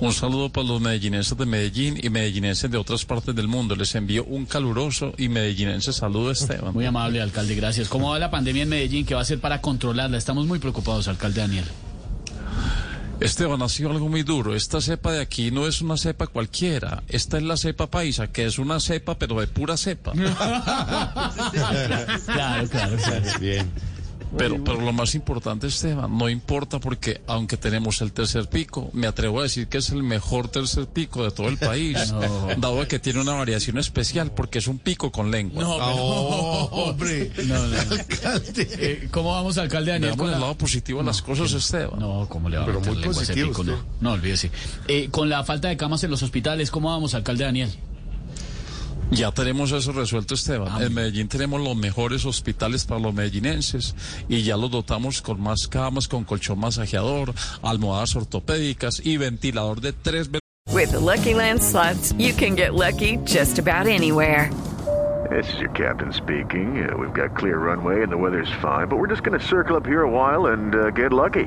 Un saludo para los medellinenses de Medellín y medellinenses de otras partes del mundo. Les envío un caluroso y medellinense saludo, Esteban. Muy amable, alcalde, gracias. ¿Cómo va la pandemia en Medellín? ¿Qué va a hacer para controlarla? Estamos muy preocupados, alcalde Daniel. Esteban, ha sido algo muy duro. Esta cepa de aquí no es una cepa cualquiera. Esta es la cepa paisa, que es una cepa, pero de pura cepa. Claro, claro, claro. Bien. Pero, pero lo más importante, Esteban, no importa porque aunque tenemos el tercer pico, me atrevo a decir que es el mejor tercer pico de todo el país, dado que tiene una variación especial porque es un pico con lengua. No, pero- Oh, hombre. no, no. Alcalde. Eh, ¿Cómo vamos, alcalde Daniel? Veamos con el la- lado positivo de las cosas, Esteban. No, ¿cómo le va a Pero meter muy lengua a ese positivo pico? no, olvídese. Eh, con la falta de camas en los hospitales, ¿cómo vamos, alcalde Daniel? Ya tenemos eso resuelto, Esteban. En Medellín tenemos los mejores hospitales para los medellinenses y ya los dotamos con más camas, con colchón masajeador, almohadas ortopédicas y ventilador de tres With the Lucky Land slots, you can get lucky just about anywhere. This is your captain speaking. Uh, we've got clear runway and the weather's fine, but we're just going to circle up here a while and uh, get lucky.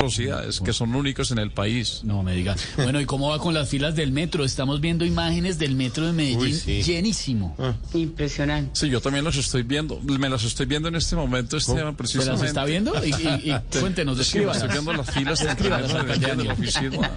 Velocidades que son únicos en el país. No me diga. Bueno, ¿y cómo va con las filas del metro? Estamos viendo imágenes del metro de Medellín Uy, sí. llenísimo. Impresionante. Sí, yo también las estoy viendo. Me las estoy viendo en este momento, Esteban, ¿Se precisamente. las está viendo? Y, y- y cuéntenos, Sí, descríbalas. estoy viendo las filas de de de la oficina.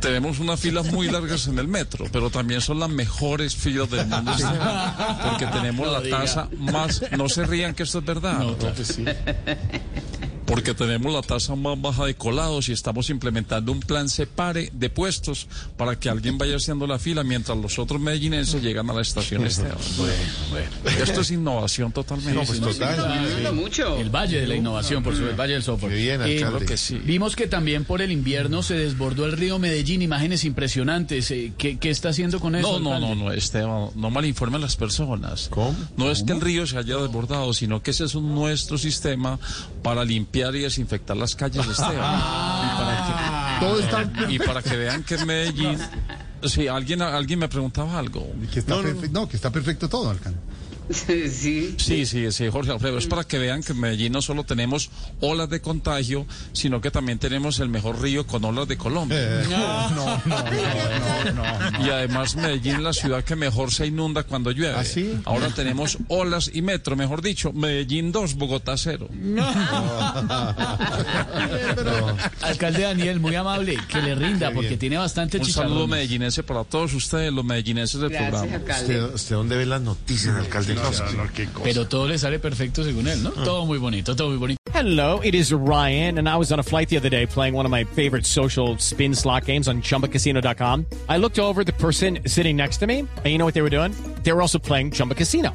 Tenemos unas filas muy largas en el metro, pero también son las mejores filas del mundo, Esteban, porque tenemos No la tasa más... No se rían que esto es verdad. No, claro. Porque tenemos la tasa más baja de colados y estamos implementando un plan separe de puestos para que alguien vaya haciendo la fila mientras los otros medellinenses llegan a la estación Esteban. Esto es innovación totalmente. No, pues total. Mucho. El Valle de la Innovación, por supuesto, el Valle del Software. Qué bien, Eh. Claro que sí. Vimos que también por el invierno se desbordó el río Medellín, imágenes impresionantes. Eh, ¿Qué, qué está haciendo con eso? No, no, alcalde? no, no, Esteban, no malinformen las personas. ¿Cómo? No es que el río se haya desbordado, sino que ese es un- nuestro sistema para limpiar y desinfectar las calles de Esteban. Y para Todo está. que, y para que vean que en Medellín... Sí, alguien, alguien me preguntaba algo. Que está perfe- no, que está perfecto todo, alcalde. sí. Sí, sí, sí, Jorge Alfredo. Es para que vean que en Medellín no solo tenemos olas de contagio, sino que también tenemos el mejor río con olas de Colombia. No, no, no, no, no. Y además Medellín es la ciudad que mejor se inunda cuando llueve. ¿Ah, sí? Ahora tenemos olas y metro, mejor dicho, Medellín 2, Bogotá 0. Alcalde Daniel, muy amable, que le rinda, porque tiene bastante Un saludo medellinense para todos ustedes, los medellinenses del Gracias, programa. alcalde. ¿Usted, usted dónde ve las noticias, alcalde? No, qué cosa. Pero todo le sale perfecto según él, ¿no? Ah. Todo muy bonito, todo muy bonito. Hello, it is Ryan, and I was on a flight the other day playing one of my favorite social spin slot games on chumbacasino.com. I looked over the person sitting next to me, and you know what they were doing? They were also playing Chumba Casino.